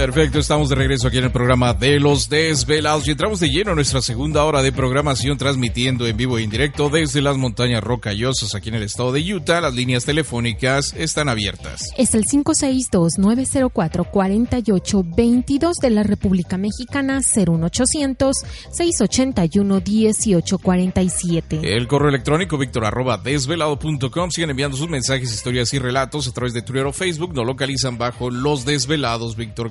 Perfecto, estamos de regreso aquí en el programa de Los Desvelados y entramos de lleno a nuestra segunda hora de programación transmitiendo en vivo e indirecto desde las montañas rocallosas aquí en el estado de Utah. Las líneas telefónicas están abiertas. Es el 562-904-4822 de la República Mexicana 01800-681-1847. El correo electrónico víctor arroba desvelado.com. Siguen enviando sus mensajes, historias y relatos a través de Twitter o Facebook. Nos localizan bajo Los Desvelados, Víctor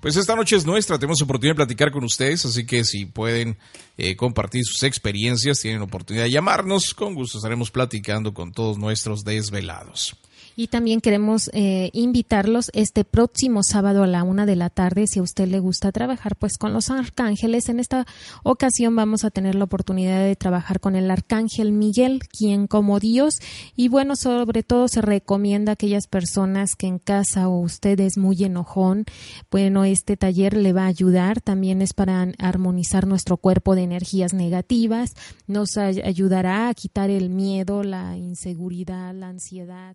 Pues esta noche es nuestra, tenemos oportunidad de platicar con ustedes, así que si pueden eh, compartir sus experiencias, tienen oportunidad de llamarnos, con gusto estaremos platicando con todos nuestros desvelados. Y también queremos eh, invitarlos este próximo sábado a la una de la tarde, si a usted le gusta trabajar pues con los arcángeles. En esta ocasión vamos a tener la oportunidad de trabajar con el arcángel Miguel, quien como Dios, y bueno, sobre todo se recomienda a aquellas personas que en casa o usted es muy enojón, bueno, este taller le va a ayudar, también es para armonizar nuestro cuerpo de energías negativas, nos ayudará a quitar el miedo, la inseguridad, la ansiedad.